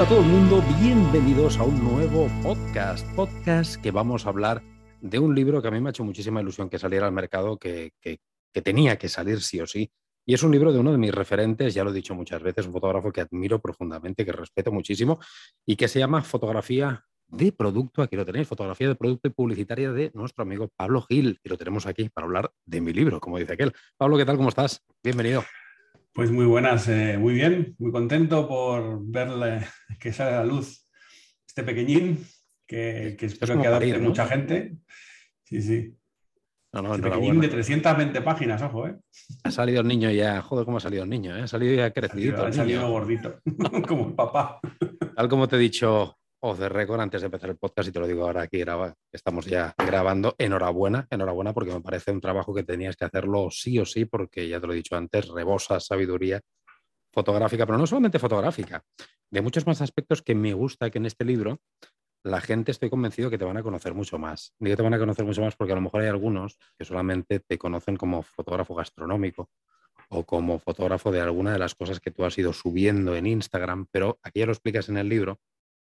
Hola a todo el mundo, bienvenidos a un nuevo podcast. Podcast que vamos a hablar de un libro que a mí me ha hecho muchísima ilusión que saliera al mercado, que, que, tenía que salir sí o sí. Y es un libro de uno de mis referentes, ya lo he dicho muchas veces, un fotógrafo que admiro profundamente, que respeto muchísimo, y que se llama Fotografía de Producto. Aquí lo tenéis, Fotografía de Producto y Publicitaria de nuestro amigo Pablo Gil. Y lo tenemos aquí para hablar de mi libro, como dice aquel. Pablo, ¿qué tal? ¿Cómo estás? Bienvenido. Pues muy buenas, eh, muy bien, muy contento por verle que sale a la luz este pequeñín, que, espero que adapte mucha gente. Sí, sí. No, no, este pequeñín de 320 páginas, ojo, ¿eh? Ha salido el niño ya, joder, cómo ha salido el niño, ¿eh? Ha salido ya crecidito. Ha salido, gordito, como el papá. Tal como te he dicho o de récord antes de empezar el podcast y te lo digo ahora aquí graba, estamos ya grabando. Enhorabuena, enhorabuena porque me parece un trabajo que tenías que hacerlo sí o sí porque ya te lo he dicho antes, rebosa sabiduría fotográfica, pero no solamente fotográfica, de muchos más aspectos que me gusta que en este libro la gente estoy convencido que te van a conocer mucho más. Digo te van a conocer mucho más porque a lo mejor hay algunos que solamente te conocen como fotógrafo gastronómico o como fotógrafo de alguna de las cosas que tú has ido subiendo en Instagram, pero aquí ya lo explicas en el libro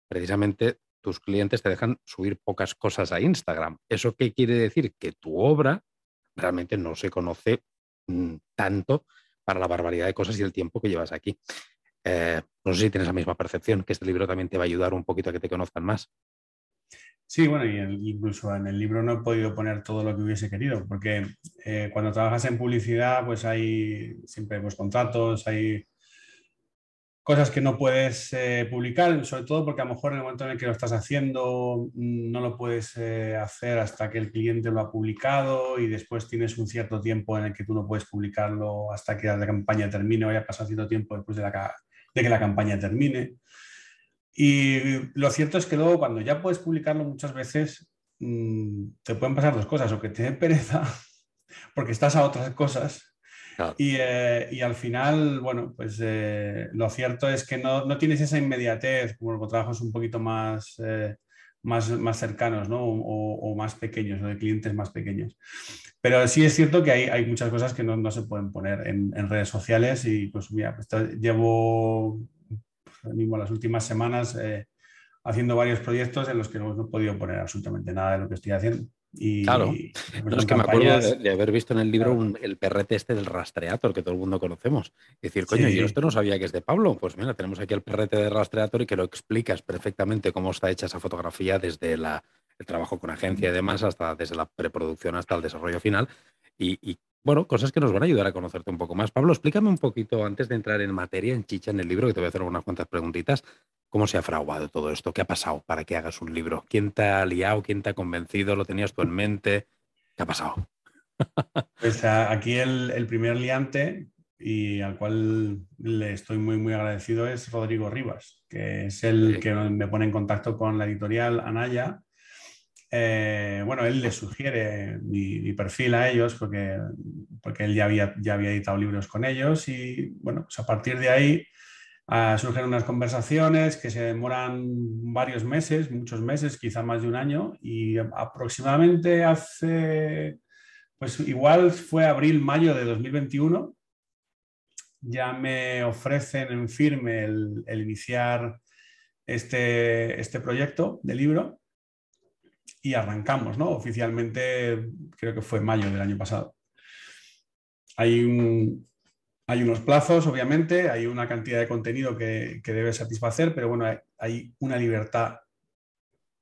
precisamente tus clientes te dejan subir pocas cosas a Instagram. ¿Eso qué quiere decir? Que tu obra realmente no se conoce mm, tanto para la barbaridad de cosas y el tiempo que llevas aquí. Eh, no sé si tienes la misma percepción, que este libro también te va a ayudar un poquito a que te conozcan más. Sí, bueno, y incluso en el libro no he podido poner todo lo que hubiese querido, porque eh, cuando trabajas en publicidad, pues hay siempre pues, contratos, hay cosas que no puedes eh, publicar, sobre todo porque a lo mejor en el momento en el que lo estás haciendo mm, no lo puedes eh, hacer hasta que el cliente lo ha publicado y después tienes un cierto tiempo en el que tú no puedes publicarlo hasta que la campaña termine o haya pasado cierto tiempo después de, que la campaña termine. Y lo cierto es que luego cuando ya puedes publicarlo muchas veces mm, te pueden pasar dos cosas, o que te dé pereza porque estás a otras cosas eh, y, al final, bueno, pues eh, lo cierto es que no, no, tienes esa inmediatez como los trabajos un poquito más, eh, más, más, cercanos ¿no? o, más pequeños, o de clientes más pequeños. Pero sí es cierto que hay, hay muchas cosas que no, no se pueden poner en, redes sociales y pues mira, pues, llevo pues, mismo las últimas semanas haciendo varios proyectos en los que no he podido poner absolutamente nada de lo que estoy haciendo claro, es que me acuerdo de, haber visto en el libro el perrete este del rastreator que todo el mundo conocemos. Y decir, coño, yo esto no sabía que es de Pablo. Pues mira, tenemos aquí el perrete de rastreator y que lo explicas perfectamente cómo está hecha esa fotografía desde la, el trabajo con agencia y demás, hasta desde la preproducción hasta el desarrollo final. Y, bueno, cosas que nos van a ayudar a conocerte un poco más. Pablo, explícame un poquito, antes de entrar en materia, en chicha en el libro, que te voy a hacer unas cuantas preguntitas, ¿Cómo se ha fraguado todo esto? ¿Qué ha pasado para que hagas un libro? ¿Quién te ha liado? ¿Quién te ha convencido? ¿Lo tenías tú en mente? ¿Qué ha pasado? Pues aquí el, primer liante y al cual le estoy muy, muy agradecido es Rodrigo Rivas, que es el que me pone en contacto con la editorial Anaya. Eh, bueno, él le sugiere mi, perfil a ellos porque, porque él ya había, ya había editado libros con ellos y bueno, pues a partir de ahí surgen unas conversaciones que se demoran varios meses, muchos meses, quizá más de un año, y aproximadamente hace, pues igual fue abril, mayo de 2021, ya me ofrecen en firme el, iniciar este, este proyecto de libro y arrancamos, ¿no? Oficialmente creo que fue mayo del año pasado. Hay un, hay unos plazos, obviamente, hay una cantidad de contenido que, que debes satisfacer, pero bueno, hay, una libertad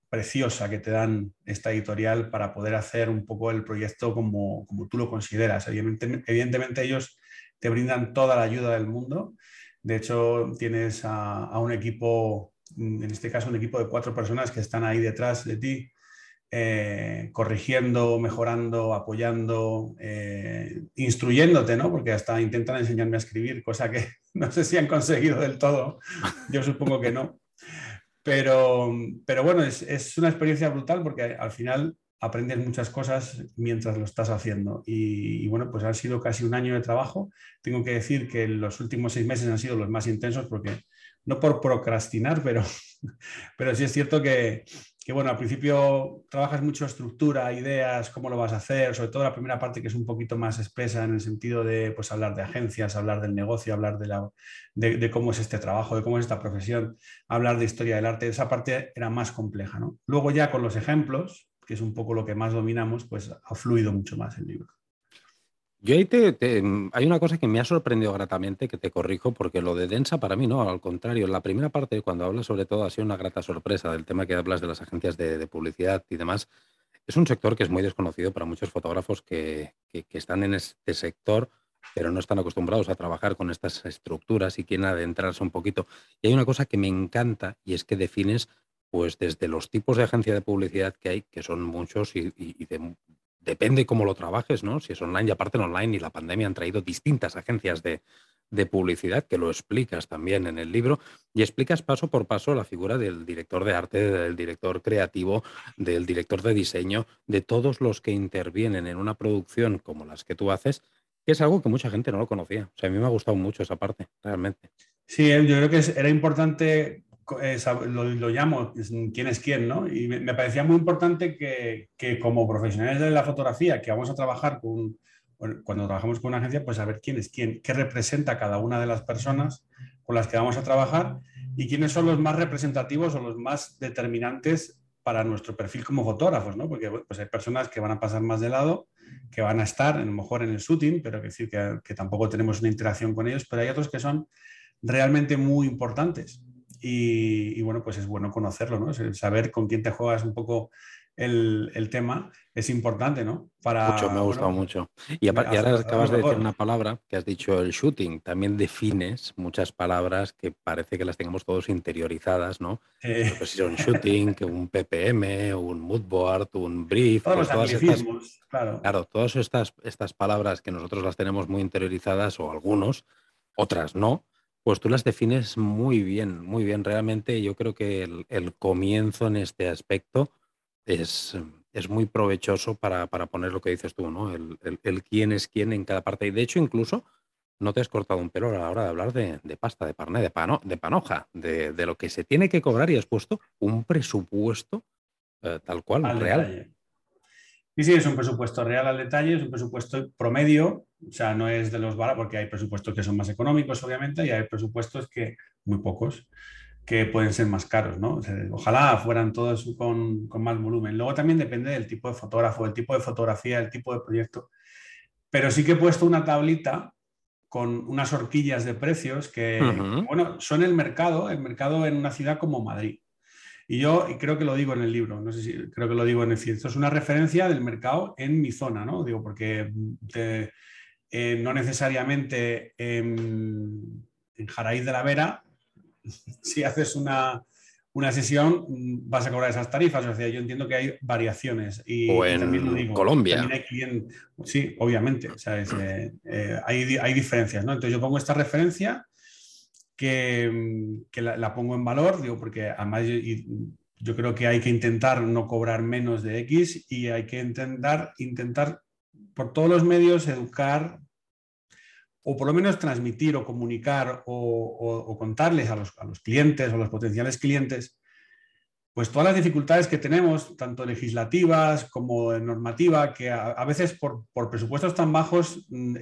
preciosa que te dan esta editorial para poder hacer un poco el proyecto como, como tú lo consideras. Evidentemente, evidentemente, ellos te brindan toda la ayuda del mundo. De hecho, tienes a, a, un equipo, en este caso un equipo de cuatro personas que están ahí detrás de ti eh, corrigiendo, mejorando, apoyando, eh, instruyéndote, ¿no? Porque hasta intentan enseñarme a escribir, cosa que no sé si han conseguido del todo, yo supongo que no. Pero, pero bueno, es, una experiencia brutal porque al final aprendes muchas cosas mientras lo estás haciendo. Y, y, bueno, pues ha sido casi un año de trabajo. Tengo que decir que los últimos seis meses han sido los más intensos porque, no por procrastinar, pero, pero sí es cierto que, que bueno, al principio trabajas mucho estructura, ideas, cómo lo vas a hacer, sobre todo la primera parte que es un poquito más espesa en el sentido de pues, hablar de agencias, hablar del negocio, hablar de, la, de, cómo es este trabajo, de cómo es esta profesión, hablar de historia del arte, esa parte era más compleja. ¿no? Luego ya con los ejemplos, que es un poco lo que más dominamos, pues ha fluido mucho más el libro. Yo ahí te, hay una cosa que me ha sorprendido gratamente, que te corrijo, porque lo de densa para mí no, al contrario, la primera parte, cuando hablas sobre todo, ha sido una grata sorpresa del tema que hablas de las agencias de, publicidad y demás. Es un sector que es muy desconocido para muchos fotógrafos que, están en este sector, pero no están acostumbrados a trabajar con estas estructuras y quieren adentrarse un poquito. Y hay una cosa que me encanta y es que defines pues desde los tipos de agencia de publicidad que hay, que son muchos y de depende cómo lo trabajes, ¿no? Si es online y aparte en online y la pandemia han traído distintas agencias de, publicidad, que lo explicas también en el libro, y explicas paso por paso la figura del director de arte, del director creativo, del director de diseño, de todos los que intervienen en una producción como las que tú haces, que es algo que mucha gente no lo conocía. O sea, a mí me ha gustado mucho esa parte, realmente. Sí, yo creo que era importante lo, llamo quién es quién, ¿no? Y me, parecía muy importante que, como profesionales de la fotografía, que vamos a trabajar con, cuando trabajamos con una agencia, pues saber quién es quién, qué representa cada una de las personas con las que vamos a trabajar y quiénes son los más representativos o los más determinantes para nuestro perfil como fotógrafos, ¿no? Porque pues hay personas que van a pasar más de lado, que van a estar a lo mejor en el shooting, pero que que, que tampoco tenemos una interacción con ellos, pero hay otros que son realmente muy importantes y, bueno, pues es bueno conocerlo, ¿no? Saber con quién te juegas un poco el, tema es importante, ¿no? Para, mucho, me ha gustado mucho. Y, ahora acabas de decir una palabra que has dicho, el shooting. También defines muchas palabras que parece que las tengamos todos interiorizadas, ¿no? Pues si son shooting, que un PPM, un moodboard, un brief. Todos pues estas, claro. Claro, todas estas, estas palabras que nosotros las tenemos muy interiorizadas o algunos, otras no pues tú las defines muy bien, muy bien. Realmente yo creo que el, comienzo en este aspecto es, es muy provechoso para, poner lo que dices tú, ¿no? El, quién es quién en cada parte. Y de hecho, incluso no te has cortado un pelo a la hora de hablar de, pasta, de parné, de, pano, de panoja, de, lo que se tiene que cobrar y has puesto un presupuesto eh, tal cual, real. Sí, sí, es un presupuesto real al detalle, es un presupuesto promedio, o sea, no es de los baratos, porque hay presupuestos que son más económicos, obviamente, y hay presupuestos que, muy pocos, que pueden ser más caros, ¿no? ojalá fueran todos con, más volumen. Luego también depende del tipo de fotógrafo, del tipo de fotografía, el tipo de proyecto. Pero sí que he puesto una tablita con unas horquillas de precios que, bueno, son el mercado, el mercado en una ciudad como Madrid. Y yo creo que lo digo en el libro, no sé si creo que lo digo en el Esto es una referencia del mercado en mi zona, ¿no? Digo, porque eh, no necesariamente en, en Jaraíz de la Vera, si haces una, sesión vas a cobrar esas tarifas. O sea, yo entiendo que hay variaciones. Y, o en Colombia. sí, obviamente. Eh, eh, hay, hay, diferencias. ¿no? Entonces yo pongo esta referencia que, la, pongo en valor, digo, porque además yo, creo que hay que intentar no cobrar menos de X y hay que intentar, intentar por todos los medios educar o por lo menos transmitir o comunicar o, contarles a los, a los, clientes o a los potenciales clientes, pues todas las dificultades que tenemos, tanto legislativas como normativa, que a, veces por, por, presupuestos tan bajos mm,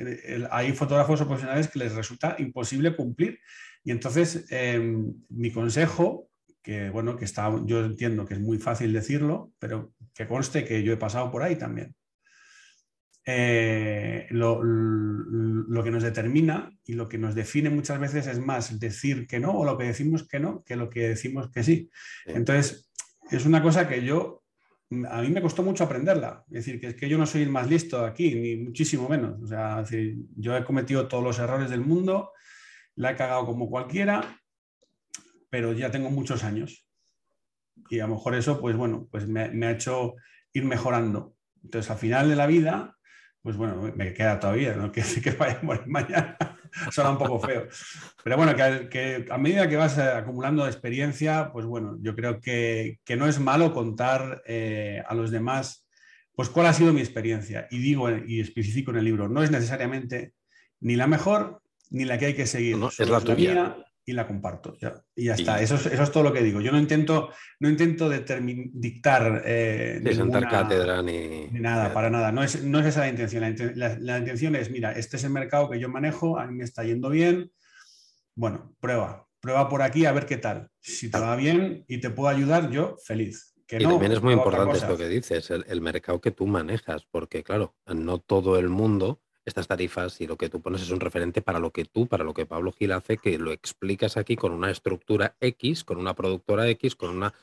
hay fotógrafos o profesionales que les resulta imposible cumplir y entonces, em, mi consejo, que bueno, que está, yo entiendo que es muy fácil decirlo, pero que conste que yo he pasado por ahí también. Eh, lo, que nos determina y lo que nos define muchas veces es más decir que no o lo que decimos que no que lo que decimos que sí. Entonces, es una cosa que yo, a mí me costó mucho aprenderla. Es decir, que es que yo no soy el más listo aquí, ni muchísimo menos. O sea, yo he cometido todos los errores del mundo la he cagado como cualquiera, pero ya tengo muchos años. Y a lo mejor eso, pues bueno, pues me, ha hecho ir mejorando. Entonces, al final de la vida, pues bueno, me queda todavía, no que, que vaya a morir mañana, suena un poco feo. Pero bueno, que, a medida que vas acumulando experiencia, pues bueno, yo creo que, no es malo contar eh, a los demás, pues cuál ha sido mi experiencia. Y digo y especifico en el libro, no es necesariamente ni la mejor ni la que hay que seguir. es la tuya. y la comparto. y ya está. Eso, es, eso es todo lo que digo. Yo no intento, no intento dictar eh, ninguna, cátedra ni... nada, para nada. No es, no es esa la intención. La, intención es, mira, este es el mercado que yo manejo, a mí me está yendo bien. Bueno, prueba. Prueba por aquí a ver qué tal. Si te va bien y te puedo ayudar, yo feliz. y también es muy importante esto que dices, el mercado que tú manejas, porque claro, no todo el mundo estas tarifas y lo que tú pones es un referente para lo que tú, para lo que Pablo Gil hace, que lo explicas aquí con una estructura X, con una productora X, con una...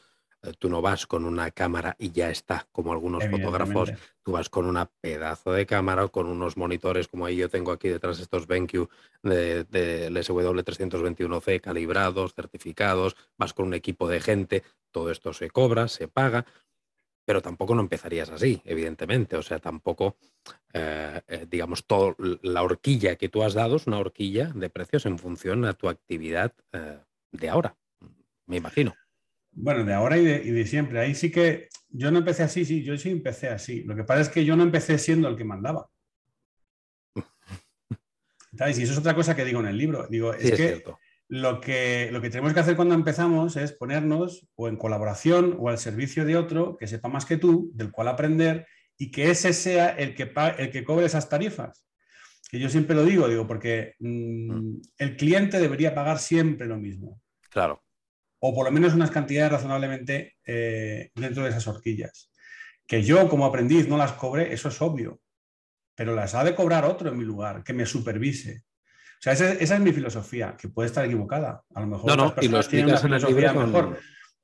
Eh, tú no vas con una cámara y ya está, como algunos fotógrafos, tú vas con una pedazo de cámara, con unos monitores como ahí yo tengo aquí detrás estos BenQ del de, SW321C calibrados, certificados, vas con un equipo de gente, todo esto se cobra, se paga, pero tampoco no empezarías así, evidentemente. O sea, tampoco, eh, eh, digamos, todo, la horquilla que tú has dado es una horquilla de precios en función a tu actividad eh, de ahora, me imagino. Bueno, de ahora y de, siempre. Ahí sí que yo no empecé así, sí, yo sí empecé así. Lo que pasa es que yo no empecé siendo el que mandaba. ¿Sabes? Y eso es otra cosa que digo en el libro. Digo, es, que lo que, lo que tenemos que hacer cuando empezamos es ponernos o en colaboración o al servicio de otro que sepa más que tú, del cual aprender y que ese sea el que, el que cobre esas tarifas. Que yo siempre lo digo, digo, porque mm, mm. el cliente debería pagar siempre lo mismo. Claro. O por lo menos unas cantidades razonablemente eh, dentro de esas horquillas. Que yo como aprendiz no las cobre, eso es obvio. Pero las ha de cobrar otro en mi lugar, que me supervise. O sea, esa, es mi filosofía, que puede estar equivocada. A lo mejor no, no, y lo explicas en el libro mejor.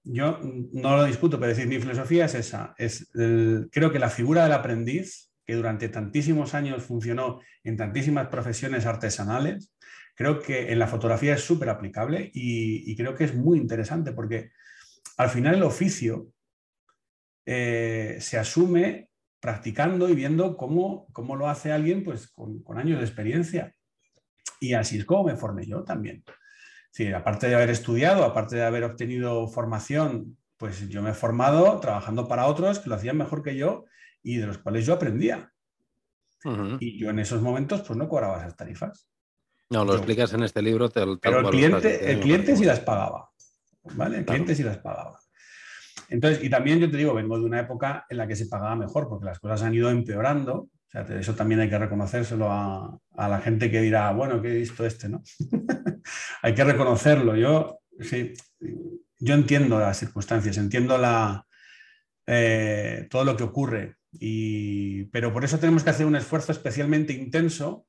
Yo no lo discuto, pero decir, mi filosofía es esa. Es creo que la figura del aprendiz, que durante tantísimos años funcionó en tantísimas profesiones artesanales, creo que en la fotografía es súper aplicable y, creo que es muy interesante porque al final el oficio eh, se asume practicando y viendo cómo, cómo lo hace alguien pues, con, con años de experiencia. Y así es como me formé yo también. Sí, aparte de haber estudiado, aparte de haber obtenido formación, pues yo me he formado trabajando para otros que lo hacían mejor que yo y de los cuales yo aprendía. Y yo en esos momentos pues no cobraba esas tarifas. No, lo explicas en este libro. pero el cliente, el cliente sí las pagaba. ¿Vale? El cliente sí las pagaba. Entonces, y también yo te digo, vengo de una época en la que se pagaba mejor, porque las cosas han ido empeorando eso también hay que reconocérselo a, la gente que dirá, bueno, que he visto este, ¿no? hay que reconocerlo. Yo, sí, yo entiendo las circunstancias, entiendo la, eh, todo lo que ocurre, y, pero por eso tenemos que hacer un esfuerzo especialmente intenso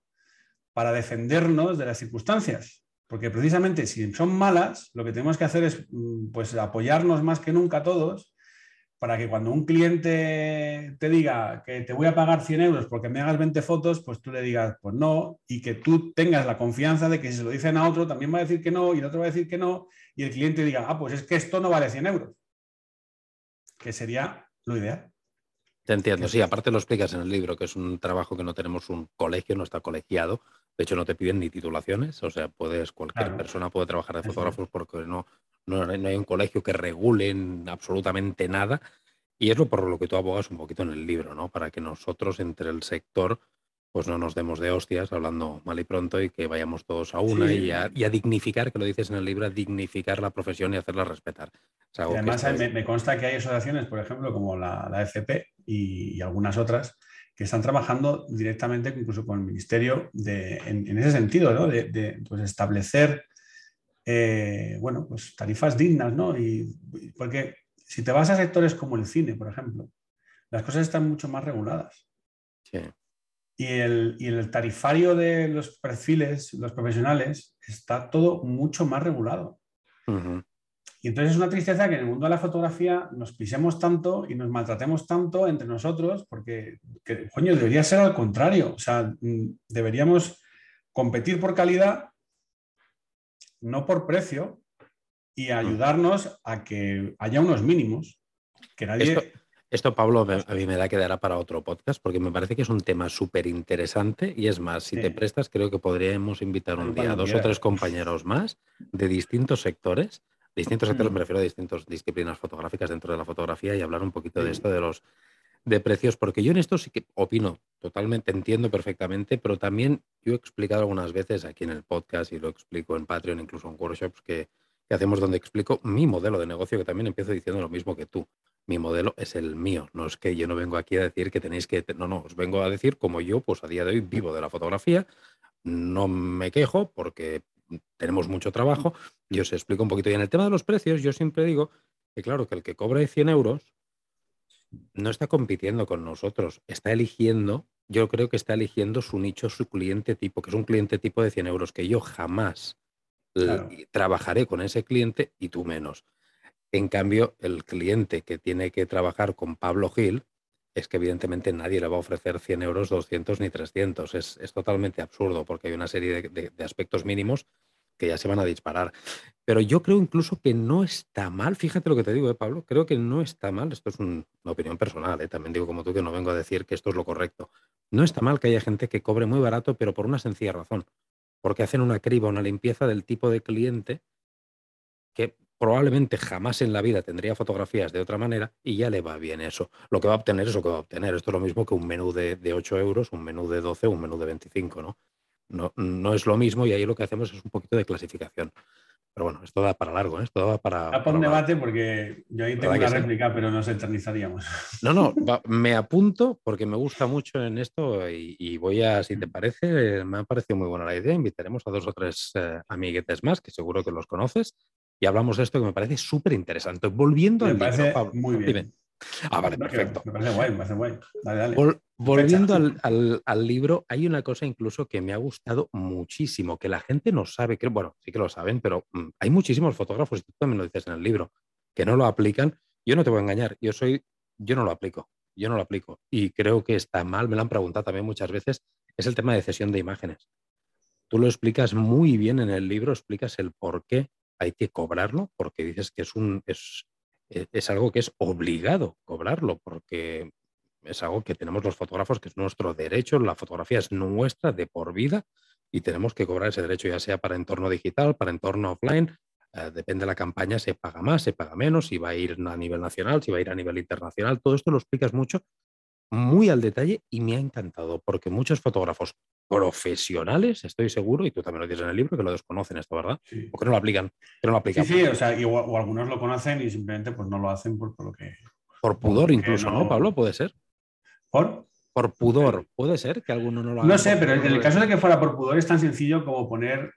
para defendernos de las circunstancias. Porque precisamente si son malas, lo que tenemos que hacer es mm, pues, apoyarnos más que nunca todos para que cuando un cliente te diga que te voy a pagar 100 euros porque me hagas 20 fotos, pues tú le digas, pues no, y que tú tengas la confianza de que si se lo dicen a otro, también va a decir que no, y el otro va a decir que no, y el cliente diga, ah, pues es que esto no vale 100 euros, que sería lo ideal. Te entiendo, sí, aparte lo explicas en el libro, que es un trabajo que no tenemos un colegio, no está colegiado, de hecho no te piden ni titulaciones, o sea, puedes, cualquier persona puede trabajar de fotógrafos porque no, no, hay un colegio que regule absolutamente nada. Y es lo por lo que tú abogas un poquito en el libro, ¿no? Para que nosotros entre el sector pues no nos demos de hostias hablando mal y pronto y que vayamos todos a una y, a, dignificar, que lo dices en el libro, a dignificar la profesión y hacerla respetar. además me, consta que hay asociaciones, por ejemplo, como la, la FP y, algunas otras, que están trabajando directamente incluso con el Ministerio de, en, ese sentido, ¿no? de, de pues, establecer eh, bueno, pues tarifas dignas, ¿no? Y, porque si te vas a sectores como el cine, por ejemplo, las cosas están mucho más reguladas. Y el, tarifario de los perfiles, los profesionales, está todo mucho más regulado. Y entonces es una tristeza que en el mundo de la fotografía nos pisemos tanto y nos maltratemos tanto entre nosotros, porque, coño, debería ser al contrario. O sea, mm, deberíamos competir por calidad no por precio, y ayudarnos a que haya unos mínimos. Que nadie... Esto, Pablo, a mí me da que dará para otro podcast, porque me parece que es un tema súper interesante y es más, si te prestas, creo que podríamos invitar un día a dos o tres compañeros más de distintos sectores. Distintos sectores, mm. me refiero a distintas disciplinas fotográficas dentro de la fotografía y hablar un poquito de esto de los de precios, porque yo en esto sí que opino totalmente, entiendo perfectamente, pero también yo he explicado algunas veces aquí en el podcast y lo explico en Patreon, incluso en workshops que, que hacemos donde explico mi modelo de negocio, que también empiezo diciendo lo mismo que tú. Mi modelo es el mío, no es que yo no vengo aquí a decir que tenéis que, no, no, os vengo a decir como yo, pues a día de hoy vivo de la fotografía, no me quejo porque tenemos mucho trabajo y os explico un poquito. Y en el tema de los precios, yo siempre digo que claro, que el que cobra 100 euros no está compitiendo con nosotros, está eligiendo, yo creo que está eligiendo su nicho, su cliente tipo, que es un cliente tipo de 100 euros, que yo jamás trabajaré con ese cliente y tú menos. En cambio, el cliente que tiene que trabajar con Pablo Gil, es que evidentemente nadie le va a ofrecer 100 euros, 200 ni 300. Es, totalmente absurdo porque hay una serie de, aspectos mínimos que ya se van a disparar. Pero yo creo incluso que no está mal, fíjate lo que te digo, ¿eh, Pablo, creo que no está mal, esto es una opinión personal, ¿eh? también digo como tú que no vengo a decir que esto es lo correcto. No está mal que haya gente que cobre muy barato, pero por una sencilla razón, porque hacen una criba, una limpieza del tipo de cliente que probablemente jamás en la vida tendría fotografías de otra manera y ya le va bien eso. Lo que va a obtener es lo que va a obtener. Esto es lo mismo que un menú de, de 8 euros, un menú de 12, un menú de 25, ¿no? ¿No? No es lo mismo y ahí lo que hacemos es un poquito de clasificación. Pero bueno, esto da para largo, ¿eh? esto da para... Da para un debate porque yo ahí tengo una réplica, pero nos eternizaríamos. No, no, me apunto porque me gusta mucho en esto y, voy a, si te mm. parece, me ha parecido muy buena la idea, invitaremos a dos o tres eh, amiguetes más, que seguro que los conoces, y hablamos de esto que me parece súper interesante. Volviendo al libro, muy bien. Ah, vale, perfecto. Me parece guay, me parece guay. Dale, dale. volviendo al, libro, hay una cosa incluso que me ha gustado muchísimo, que la gente no sabe, que, bueno, sí que lo saben, pero mm, hay muchísimos fotógrafos, y tú también lo dices en el libro, que no lo aplican. Yo no te voy a engañar, yo soy, yo no lo aplico, yo no lo aplico. Y creo que está mal, me lo han preguntado también muchas veces, es el tema de cesión de imágenes. Tú lo explicas muy bien en el libro, explicas el por qué hay que cobrarlo, porque dices que es un, es, es algo que es obligado cobrarlo, porque es algo que tenemos los fotógrafos, que es nuestro derecho, la fotografía es nuestra de por vida y tenemos que cobrar ese derecho, ya sea para entorno digital, para entorno offline, eh, depende de la campaña, se paga más, se paga menos, si va a ir a nivel nacional, si va a ir a nivel internacional, todo esto lo explicas mucho, muy al detalle y me ha encantado, porque muchos fotógrafos profesionales, estoy seguro, y tú también lo dices en el libro, que lo desconocen esto, ¿verdad? Sí. O que no lo aplican. Que no lo aplican. Sí, sí, o sea, o algunos lo conocen y simplemente pues no lo hacen por, lo que... Por pudor incluso, no... Pablo? ¿Puede ser? ¿Por? Por pudor, puede ser que alguno no lo haga. No sé, pero en el caso de que fuera por pudor es tan sencillo como poner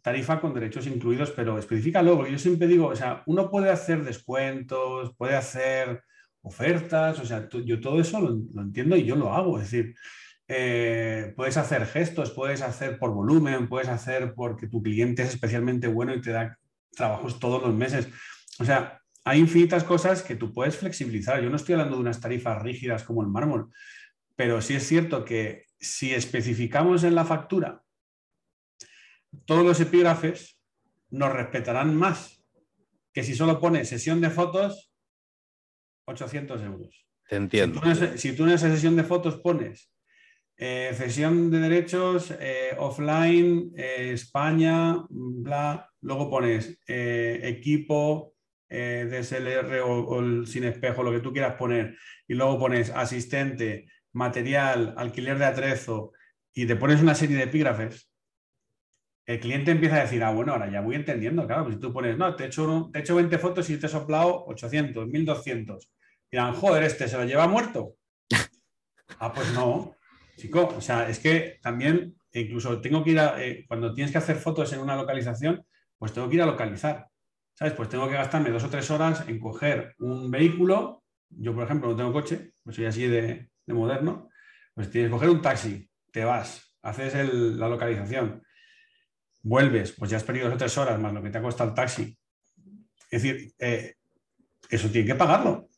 tarifa con derechos incluidos, pero especifícalo, porque yo siempre digo, o sea, uno puede hacer descuentos, puede hacer ofertas, o sea, yo todo eso lo, entiendo y yo lo hago, es decir, eh, puedes hacer gestos, puedes hacer por volumen, puedes hacer porque tu cliente es especialmente bueno y te da trabajos todos los meses. O sea, hay infinitas cosas que tú puedes flexibilizar. Yo no estoy hablando de unas tarifas rígidas como el mármol, pero sí es cierto que si especificamos en la factura todos los epígrafes, nos respetarán más que si solo pones sesión de fotos, 800 euros. Te entiendo. si tú en esa sesión de fotos pones eh, cesión de derechos, eh, offline, eh, España, bla. Luego pones equipo, DSLR o, sin espejo, lo que tú quieras poner. Y luego pones asistente, material, alquiler de atrezo y te pones una serie de epígrafes. El cliente empieza a decir, ah, bueno, ahora ya voy entendiendo, claro, pues si tú pones, no, te he hecho, te he hecho 20 fotos y te he soplado 800, 1200. Dirán, joder, este se lo lleva muerto. ah, pues no, Chico, o sea, es que también incluso tengo que ir a, eh, cuando tienes que hacer fotos en una localización, pues tengo que ir a localizar. ¿Sabes? Pues tengo que gastarme dos o tres horas en coger un vehículo. Yo, por ejemplo, no tengo coche, pues soy así de, moderno. Pues tienes que coger un taxi, te vas, haces la localización, vuelves, pues ya has perdido dos o tres horas más lo que te ha costado el taxi. Es decir, eh, eso tiene que pagarlo.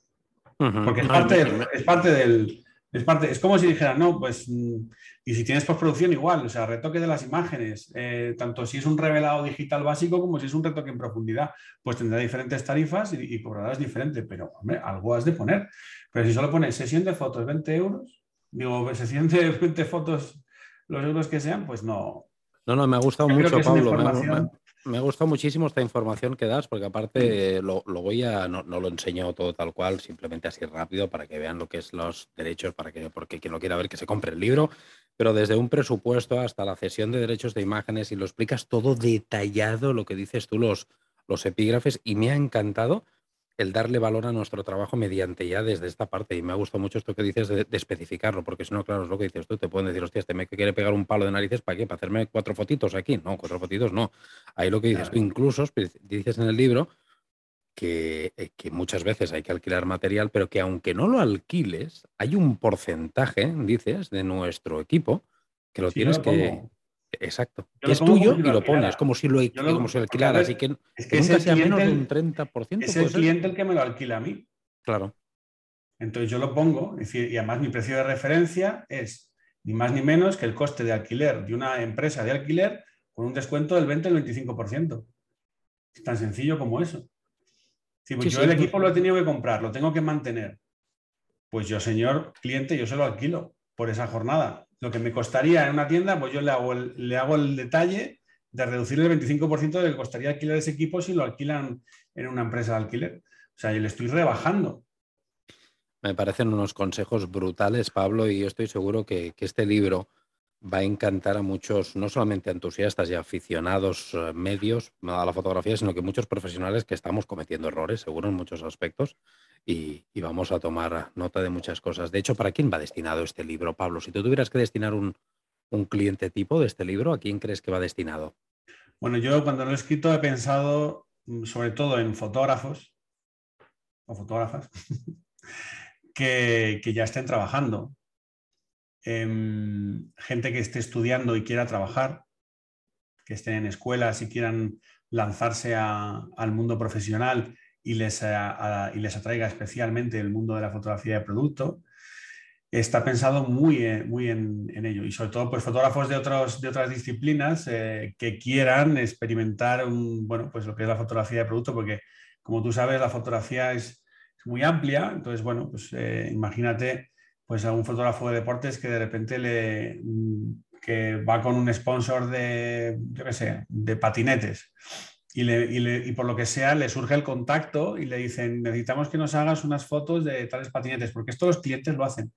Porque es parte, es parte del, es, parte, es como si dijeran, no, pues, mm, y si tienes postproducción igual, o sea, retoque de las imágenes, eh, tanto si es un revelado digital básico como si es un retoque en profundidad, pues tendrá diferentes tarifas y, cobrarás diferente, pero, hombre, algo has de poner. Pero si solo pones sesión de fotos 20 euros, digo, sesión de 20 fotos, los euros que sean, pues no. No, no, me ha gustado mucho, Pablo. Me ha gustado muchísimo esta información que das, porque aparte lo, voy a, no, lo enseño todo tal cual, simplemente así rápido para que vean lo que es los derechos, para que, porque quien lo quiera ver que se compre el libro, pero desde un presupuesto hasta la cesión de derechos de imágenes y lo explicas todo detallado, lo que dices tú, los, los epígrafes, y me ha encantado el darle valor a nuestro trabajo mediante ya desde esta parte. Y me ha gustado mucho esto que dices de, especificarlo, porque si no, claro, es lo que dices tú, te pueden decir, hostia, este me quiere pegar un palo de narices, ¿para qué? ¿Para hacerme cuatro fotitos aquí? No, cuatro fotitos no. Ahí lo que dices tú, incluso dices en el libro que, eh, que, muchas veces hay que alquilar material, pero que aunque no lo alquiles, hay un porcentaje, dices, de nuestro equipo que lo tienes que... Exacto. es tuyo y lo pones, como si lo, como si alquilaras. Así que, es que, nunca sea menos de un 30%. Es el cliente el que me lo alquila a mí. Claro. Entonces yo lo pongo, decir, y además mi precio de referencia es ni más ni menos que el coste de alquiler de una empresa de alquiler con un descuento del 20 al 25%. Es tan sencillo como eso. Si pues yo el equipo lo he tenido que comprar, lo tengo que mantener. Pues yo, señor cliente, yo se lo alquilo por esa jornada lo que me costaría en una tienda, pues yo le hago el, le hago el detalle de reducir el 25% de lo que costaría alquilar ese equipo si lo alquilan en una empresa de alquiler. O sea, yo le estoy rebajando. Me parecen unos consejos brutales, Pablo, y yo estoy seguro que, que este libro va a encantar a muchos, no solamente entusiastas y aficionados eh, medios a la fotografía, sino que muchos profesionales que estamos cometiendo errores, seguro, en muchos aspectos, y, vamos a tomar nota de muchas cosas. De hecho, ¿para quién va destinado este libro, Pablo? Si tú tuvieras que destinar un, cliente tipo de este libro, ¿a quién crees que va destinado? Bueno, yo cuando lo he escrito he pensado mm, sobre todo en fotógrafos o fotógrafas que, ya estén trabajando, em, gente que esté estudiando y quiera trabajar, que estén en escuelas y quieran lanzarse al mundo profesional y les, y les atraiga especialmente el mundo de la fotografía de producto, está pensado muy, eh, muy en, ello. Y sobre todo, pues fotógrafos de, de otras disciplinas eh, que quieran experimentar un, bueno, pues lo que es la fotografía de producto, porque como tú sabes, la fotografía es, muy amplia. Entonces, bueno, pues eh, imagínate pues a un fotógrafo de deportes que de repente le mm, que va con un sponsor de, yo qué sé, de patinetes y, por lo que sea le surge el contacto y le dicen, necesitamos que nos hagas unas fotos de tales patinetes, porque esto los clientes lo hacen.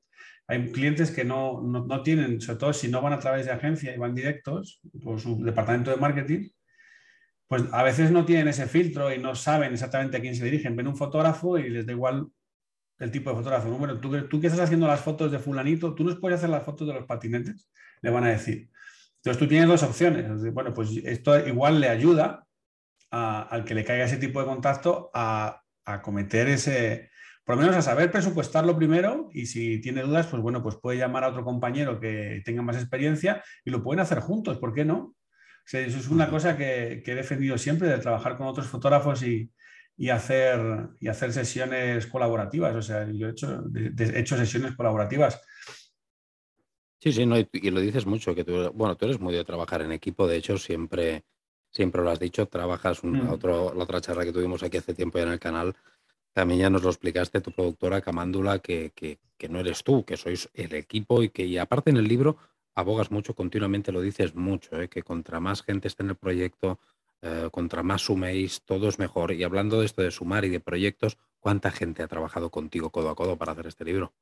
Hay clientes que no, no, tienen, sobre todo si no van a través de agencia y van directos por su departamento de marketing, pues a veces no tienen ese filtro y no saben exactamente a quién se dirigen. Ven un fotógrafo y les da igual el tipo de fotógrafo. Bueno, tú, tú que estás haciendo las fotos de fulanito, tú nos puedes hacer las fotos de los patinetes, le van a decir. Entonces tú tienes dos opciones. Bueno, pues esto igual le ayuda al que le caiga ese tipo de contacto a, cometer ese, por lo menos a saber presupuestarlo primero y si tiene dudas, pues bueno, pues puede llamar a otro compañero que tenga más experiencia y lo pueden hacer juntos, ¿por qué no? eso es una cosa que, he defendido siempre, de trabajar con otros fotógrafos y, hacer, y hacer sesiones colaborativas. O sea, yo he hecho, he hecho sesiones colaborativas. Sí, sí, no, y, lo dices mucho, que tú, bueno, tú eres muy de trabajar en equipo, de hecho, siempre siempre lo has dicho, trabajas, mm. otro, la otra charla que tuvimos aquí hace tiempo ya en el canal, también ya nos lo explicaste, tu productora Camándula, que, que, no eres tú, que sois el equipo y que y aparte en el libro abogas mucho, continuamente lo dices mucho, ¿eh? que contra más gente esté en el proyecto, eh, contra más suméis, todo es mejor. Y hablando de esto de sumar y de proyectos, ¿cuánta gente ha trabajado contigo codo a codo para hacer este libro?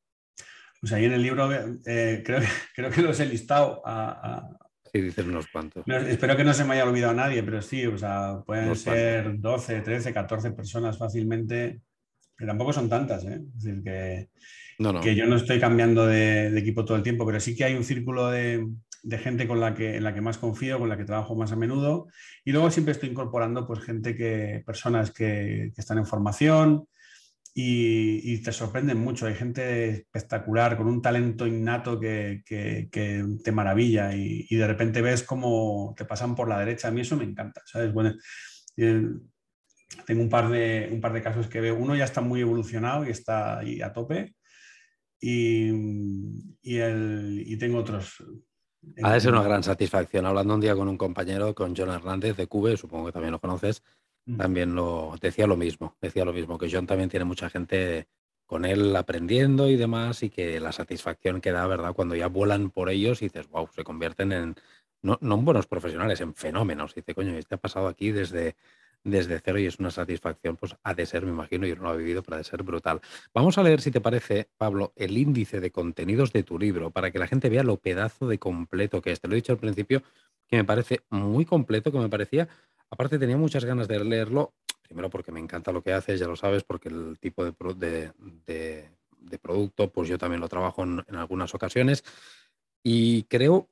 Pues ahí en el libro eh, creo, creo que los he listado a, Sí, dices unos cuantos. espero que no se me haya olvidado nadie, pero sí, o sea, pueden ser 12, 13, 14 personas fácilmente, que tampoco son tantas, ¿eh? Es decir, que, que yo no estoy cambiando de, equipo todo el tiempo, pero sí que hay un círculo de, gente con la que, en la que más confío, con la que trabajo más a menudo, y luego siempre estoy incorporando pues gente que, personas que, que están en formación, y, te sorprenden mucho. Hay gente espectacular, con un talento innato que, te maravilla y, de repente ves cómo te pasan por la derecha. A mí eso me encanta, ¿sabes? Bueno, eh, tengo un par, de, un par de casos que veo. Uno ya está muy evolucionado y está ahí a tope. Y, el, tengo otros. Ha de ser una gran satisfacción. Hablando un día con un compañero, con John Hernández de Cube, supongo que también lo conoces, también lo decía lo mismo, decía lo mismo, que John también tiene mucha gente con él aprendiendo y demás, y que la satisfacción que da, ¿verdad? Cuando ya vuelan por ellos y dices, wow, se convierten en, no, no en buenos profesionales, en fenómenos. Y dice, coño, este ha pasado aquí desde, desde cero y es una satisfacción, pues ha de ser, me imagino, yo no lo ha vivido, pero ha de ser brutal. Vamos a leer, si te parece, Pablo, el índice de contenidos de tu libro para que la gente vea lo pedazo de completo que es. Te lo he dicho al principio, que me parece muy completo, que me parecía, aparte tenía muchas ganas de leerlo, primero porque me encanta lo que haces, ya lo sabes, porque el tipo de, de, producto, pues yo también lo trabajo en, algunas ocasiones y creo